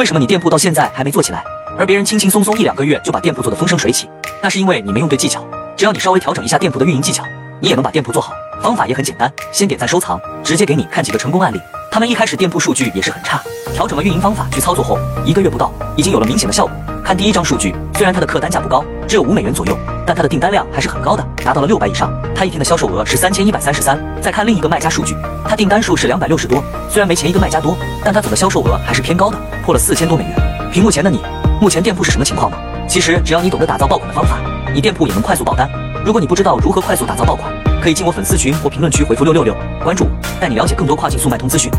为什么你店铺到现在还没做起来，而别人轻轻松松一两个月就把店铺做得风生水起？那是因为你没用对技巧。只要你稍微调整一下店铺的运营技巧，你也能把店铺做好。方法也很简单，先点赞收藏，直接给你看几个成功案例。他们一开始店铺数据也是很差，调整了运营方法去操作后，一个月不到，已经有了明显的效果。看第一张数据，虽然它的客单价不高，只有五美元左右，但它的订单量还是很高的，达到了六百以上。它一天的销售额是三千一百三十三。再看另一个卖家数据，它订单数是两百六十多，虽然没前一个卖家多，但它总的销售额还是偏高的，破了四千多美元。屏幕前的你，目前店铺是什么情况吗？其实只要你懂得打造爆款的方法，你店铺也能快速爆单。如果你不知道如何快速打造爆款，可以进我粉丝群或评论区回复六六六，关注我，带你了解更多跨境速卖通资讯。